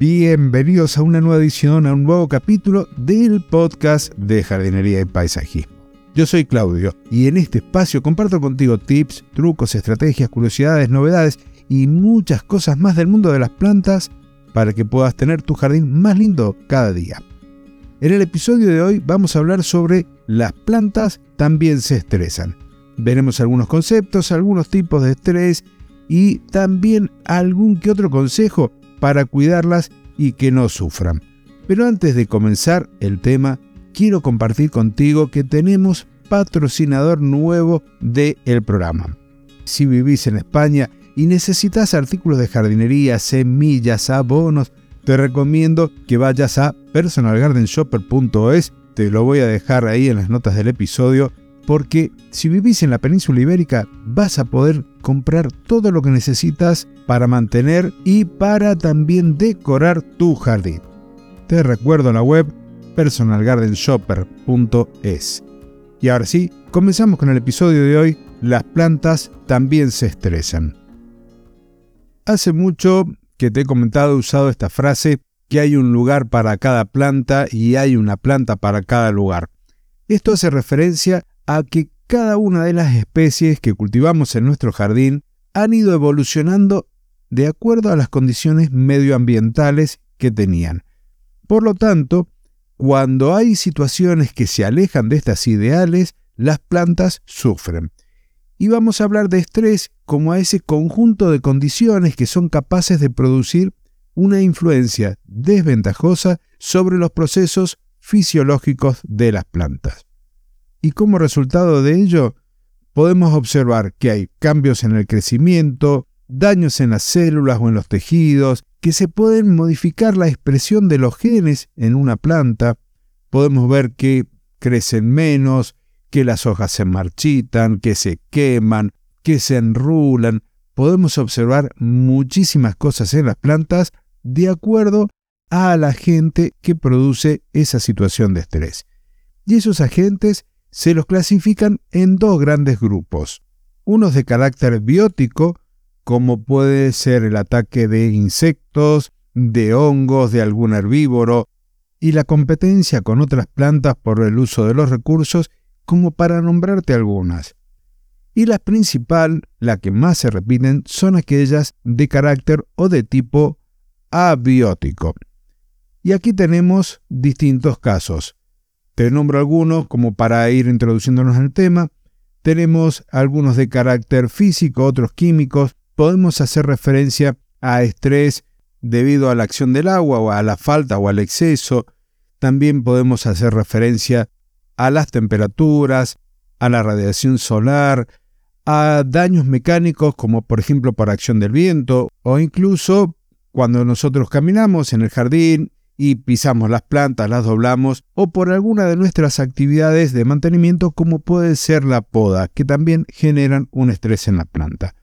Bienvenidos a una nueva edición, a un nuevo capítulo del podcast de jardinería y paisajismo. Yo soy Claudio y en este espacio comparto contigo tips, trucos, estrategias, curiosidades, novedades y muchas cosas más del mundo de las plantas para que puedas tener tu jardín más lindo cada día. En el episodio de hoy vamos a hablar sobre las plantas también se estresan. Veremos algunos conceptos, algunos tipos de estrés y también algún que otro consejo para cuidarlas y que no sufran. Pero antes de comenzar el tema, quiero compartir contigo que tenemos patrocinador nuevo del el programa. Si vivís en España y necesitas artículos de jardinería, semillas, abonos, te recomiendo que vayas a personalgardenshopper.es, te lo voy a dejar ahí en las notas del episodio, porque si vivís en la península ibérica vas a poder comprar todo lo que necesitas para mantener y para también decorar tu jardín. Te recuerdo la web personalgardenshopper.es. Y ahora sí, comenzamos con el episodio de hoy, las plantas también se estresan. Hace mucho que te he comentado, he usado esta frase, que hay un lugar para cada planta y hay una planta para cada lugar. Esto hace referencia a que cada una de las especies que cultivamos en nuestro jardín han ido evolucionando de acuerdo a las condiciones medioambientales que tenían. Por lo tanto, cuando hay situaciones que se alejan de estas ideales, las plantas sufren. Y vamos a hablar de estrés como a ese conjunto de condiciones que son capaces de producir una influencia desventajosa sobre los procesos fisiológicos de las plantas y como resultado de ello podemos observar que hay cambios en el crecimiento, daños en las células o en los tejidos, que se pueden modificar la expresión de los genes en una planta, podemos ver que crecen menos, que las hojas se marchitan, que se queman, que se enrulan, podemos observar muchísimas cosas en las plantas de acuerdo a la agente que produce esa situación de estrés. Y esos agentes se los clasifican en dos grandes grupos, unos de carácter biótico, como puede ser el ataque de insectos, de hongos, de algún herbívoro, y la competencia con otras plantas por el uso de los recursos, como para nombrarte algunas. Y la principal, la que más se repiten, son aquellas de carácter o de tipo abiótico. Y aquí tenemos distintos casos. Te nombro algunos como para ir introduciéndonos el tema. Tenemos algunos de carácter físico, otros químicos. Podemos hacer referencia a estrés debido a la acción del agua o a la falta o al exceso. También podemos hacer referencia a las temperaturas, a la radiación solar, a daños mecánicos como por ejemplo por acción del viento o incluso cuando nosotros caminamos en el jardín y pisamos las plantas, las doblamos, o por alguna de nuestras actividades de mantenimiento como puede ser la poda, que también generan un estrés en la planta.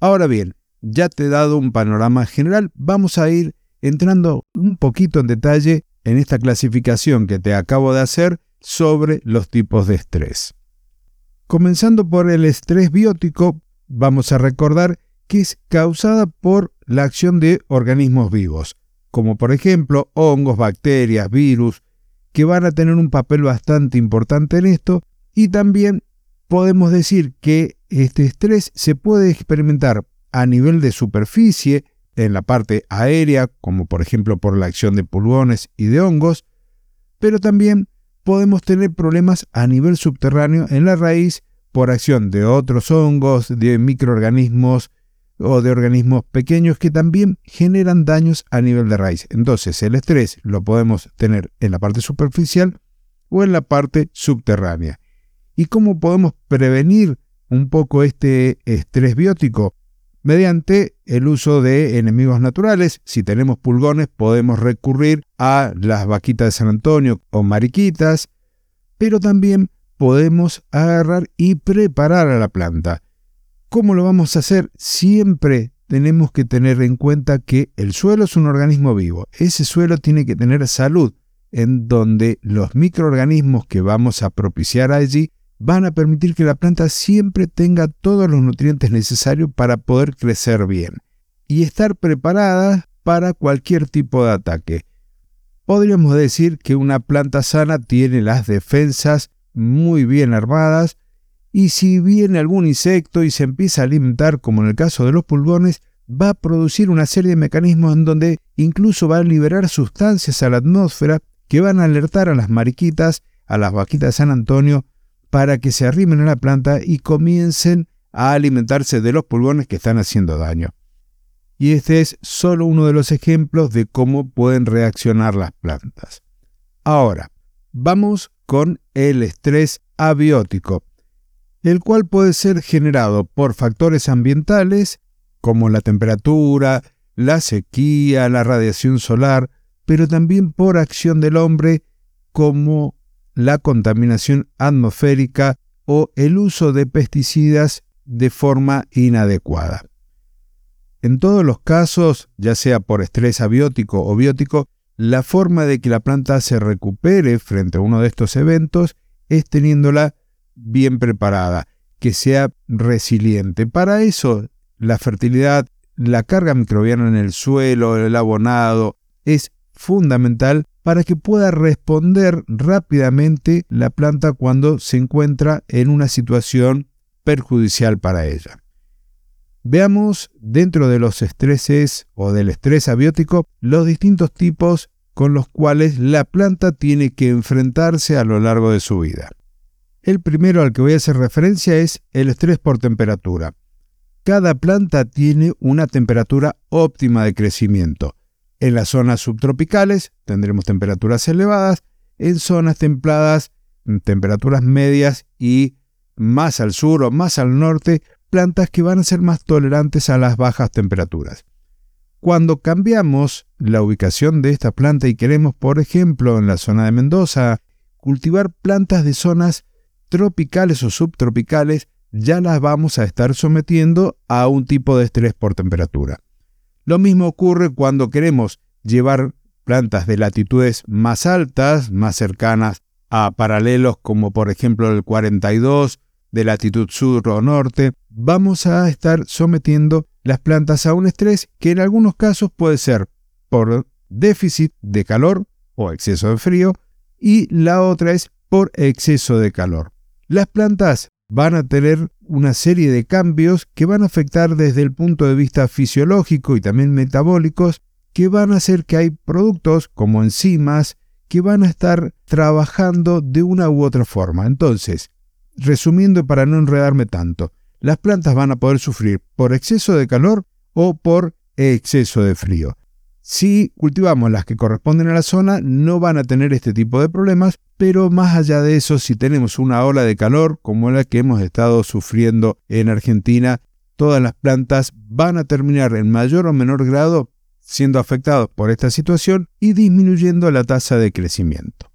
Ahora bien, ya te he dado un panorama general, vamos a ir entrando un poquito en detalle en esta clasificación que te acabo de hacer sobre los tipos de estrés. Comenzando por el estrés biótico, vamos a recordar que es causada por la acción de organismos vivos como por ejemplo hongos, bacterias, virus, que van a tener un papel bastante importante en esto, y también podemos decir que este estrés se puede experimentar a nivel de superficie, en la parte aérea, como por ejemplo por la acción de pulgones y de hongos, pero también podemos tener problemas a nivel subterráneo en la raíz por acción de otros hongos, de microorganismos o de organismos pequeños que también generan daños a nivel de raíz. Entonces el estrés lo podemos tener en la parte superficial o en la parte subterránea. ¿Y cómo podemos prevenir un poco este estrés biótico? Mediante el uso de enemigos naturales. Si tenemos pulgones podemos recurrir a las vaquitas de San Antonio o mariquitas, pero también podemos agarrar y preparar a la planta. ¿Cómo lo vamos a hacer? Siempre tenemos que tener en cuenta que el suelo es un organismo vivo. Ese suelo tiene que tener salud, en donde los microorganismos que vamos a propiciar allí van a permitir que la planta siempre tenga todos los nutrientes necesarios para poder crecer bien. Y estar preparada para cualquier tipo de ataque. Podríamos decir que una planta sana tiene las defensas muy bien armadas y si viene algún insecto y se empieza a alimentar, como en el caso de los pulgones, va a producir una serie de mecanismos en donde incluso va a liberar sustancias a la atmósfera que van a alertar a las mariquitas, a las vaquitas de San Antonio, para que se arrimen a la planta y comiencen a alimentarse de los pulgones que están haciendo daño. Y este es solo uno de los ejemplos de cómo pueden reaccionar las plantas. Ahora, vamos con el estrés abiótico, el cual puede ser generado por factores ambientales como la temperatura, la sequía, la radiación solar, pero también por acción del hombre como la contaminación atmosférica o el uso de pesticidas de forma inadecuada. En todos los casos, ya sea por estrés abiótico o biótico, la forma de que la planta se recupere frente a uno de estos eventos es teniéndola bien preparada, que sea resiliente. Para eso, la fertilidad, la carga microbiana en el suelo, el abonado, es fundamental para que pueda responder rápidamente la planta cuando se encuentra en una situación perjudicial para ella. Veamos dentro de los estreses o del estrés abiótico los distintos tipos con los cuales la planta tiene que enfrentarse a lo largo de su vida. El primero al que voy a hacer referencia es el estrés por temperatura. Cada planta tiene una temperatura óptima de crecimiento. En las zonas subtropicales tendremos temperaturas elevadas, en zonas templadas temperaturas medias y más al sur o más al norte plantas que van a ser más tolerantes a las bajas temperaturas. Cuando cambiamos la ubicación de esta planta y queremos, por ejemplo, en la zona de Mendoza, cultivar plantas de zonas tropicales o subtropicales, ya las vamos a estar sometiendo a un tipo de estrés por temperatura. Lo mismo ocurre cuando queremos llevar plantas de latitudes más altas, más cercanas a paralelos como por ejemplo el 42 de latitud sur o norte, vamos a estar sometiendo las plantas a un estrés que en algunos casos puede ser por déficit de calor o exceso de frío y la otra es por exceso de calor. Las plantas van a tener una serie de cambios que van a afectar desde el punto de vista fisiológico y también metabólicos que van a hacer que hay productos como enzimas que van a estar trabajando de una u otra forma. Entonces, Resumiendo para no enredarme tanto, las plantas van a poder sufrir por exceso de calor o por exceso de frío. Si cultivamos las que corresponden a la zona, no van a tener este tipo de problemas, pero más allá de eso, si tenemos una ola de calor como la que hemos estado sufriendo en Argentina, todas las plantas van a terminar en mayor o menor grado siendo afectados por esta situación y disminuyendo la tasa de crecimiento.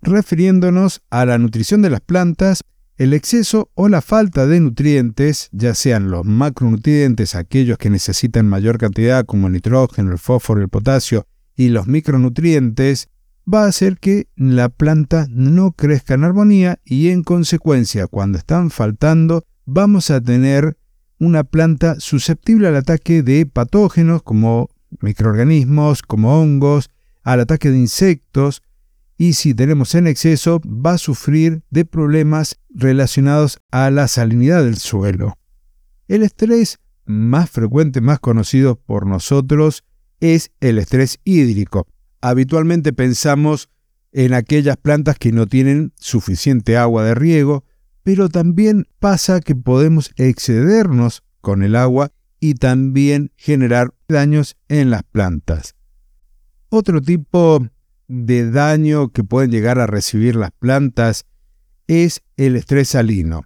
Refiriéndonos a la nutrición de las plantas, el exceso o la falta de nutrientes, ya sean los macronutrientes, aquellos que necesitan mayor cantidad como el nitrógeno, el fósforo, el potasio, y los micronutrientes, va a hacer que la planta no crezca en armonía y en consecuencia cuando están faltando vamos a tener una planta susceptible al ataque de patógenos como microorganismos, como hongos, al ataque de insectos, y si tenemos en exceso va a sufrir de problemas relacionados a la salinidad del suelo. El estrés más frecuente, más conocido por nosotros, es el estrés hídrico. Habitualmente pensamos en aquellas plantas que no tienen suficiente agua de riego, pero también pasa que podemos excedernos con el agua y también generar daños en las plantas. Otro tipo de daño que pueden llegar a recibir las plantas es el estrés salino.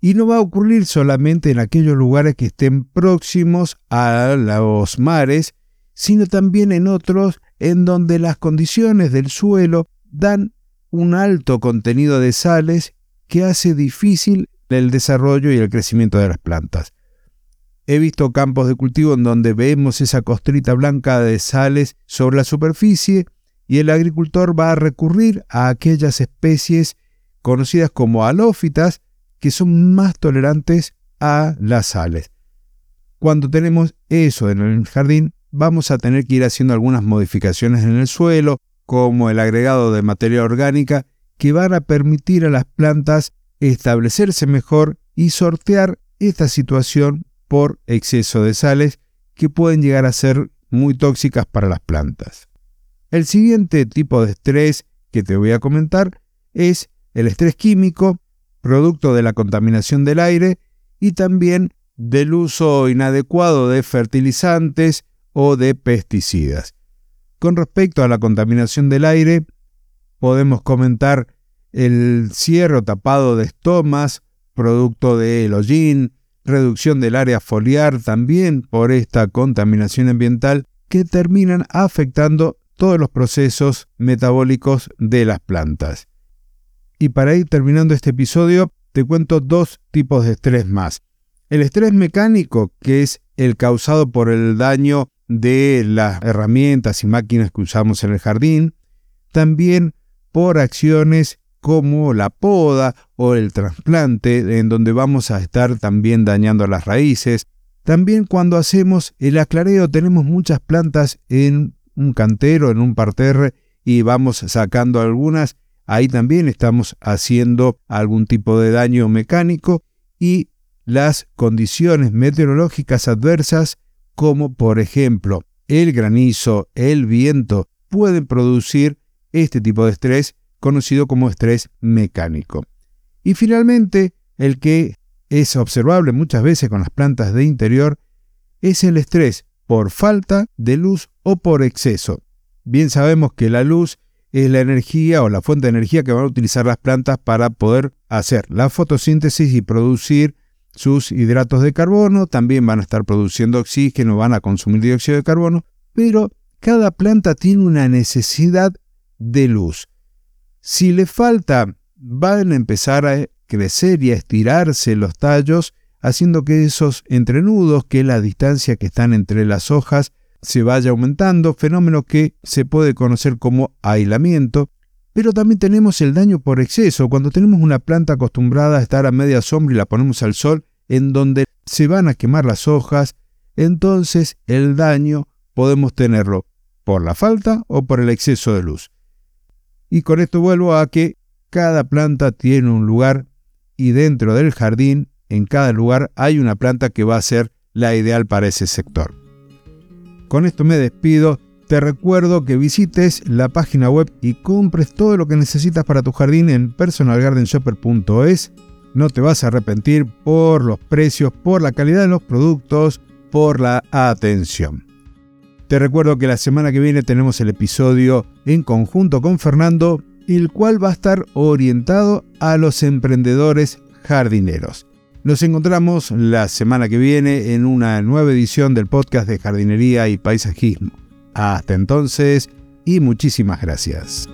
Y no va a ocurrir solamente en aquellos lugares que estén próximos a los mares, sino también en otros en donde las condiciones del suelo dan un alto contenido de sales que hace difícil el desarrollo y el crecimiento de las plantas. He visto campos de cultivo en donde vemos esa costrita blanca de sales sobre la superficie y el agricultor va a recurrir a aquellas especies conocidas como halófitas que son más tolerantes a las sales. Cuando tenemos eso en el jardín, vamos a tener que ir haciendo algunas modificaciones en el suelo, como el agregado de materia orgánica, que van a permitir a las plantas establecerse mejor y sortear esta situación por exceso de sales que pueden llegar a ser muy tóxicas para las plantas. El siguiente tipo de estrés que te voy a comentar es el estrés químico, producto de la contaminación del aire y también del uso inadecuado de fertilizantes o de pesticidas. Con respecto a la contaminación del aire, podemos comentar el cierro tapado de estomas, producto del hollín, reducción del área foliar también por esta contaminación ambiental que terminan afectando todos los procesos metabólicos de las plantas. Y para ir terminando este episodio, te cuento dos tipos de estrés más. El estrés mecánico, que es el causado por el daño de las herramientas y máquinas que usamos en el jardín, también por acciones como la poda o el trasplante, en donde vamos a estar también dañando las raíces. También cuando hacemos el aclareo tenemos muchas plantas en un cantero, en un parterre, y vamos sacando algunas. Ahí también estamos haciendo algún tipo de daño mecánico y las condiciones meteorológicas adversas, como por ejemplo el granizo, el viento, pueden producir este tipo de estrés conocido como estrés mecánico. Y finalmente, el que es observable muchas veces con las plantas de interior es el estrés por falta de luz o por exceso. Bien sabemos que la luz es la energía o la fuente de energía que van a utilizar las plantas para poder hacer la fotosíntesis y producir sus hidratos de carbono, también van a estar produciendo oxígeno, van a consumir dióxido de carbono, pero cada planta tiene una necesidad de luz. Si le falta, van a empezar a crecer y a estirarse los tallos, haciendo que esos entrenudos, que la distancia que están entre las hojas, se vaya aumentando, fenómeno que se puede conocer como aislamiento. Pero también tenemos el daño por exceso, cuando tenemos una planta acostumbrada a estar a media sombra y la ponemos al sol, en donde se van a quemar las hojas, entonces el daño podemos tenerlo por la falta o por el exceso de luz. Y con esto vuelvo a que cada planta tiene un lugar y dentro del jardín, en cada lugar, hay una planta que va a ser la ideal para ese sector. Con esto me despido. Te recuerdo que visites la página web y compres todo lo que necesitas para tu jardín en personalgardenshopper.es. No te vas a arrepentir por los precios, por la calidad de los productos, por la atención. Te recuerdo que la semana que viene tenemos el episodio en conjunto con Fernando, el cual va a estar orientado a los emprendedores jardineros. Nos encontramos la semana que viene en una nueva edición del podcast de jardinería y paisajismo. Hasta entonces y muchísimas gracias.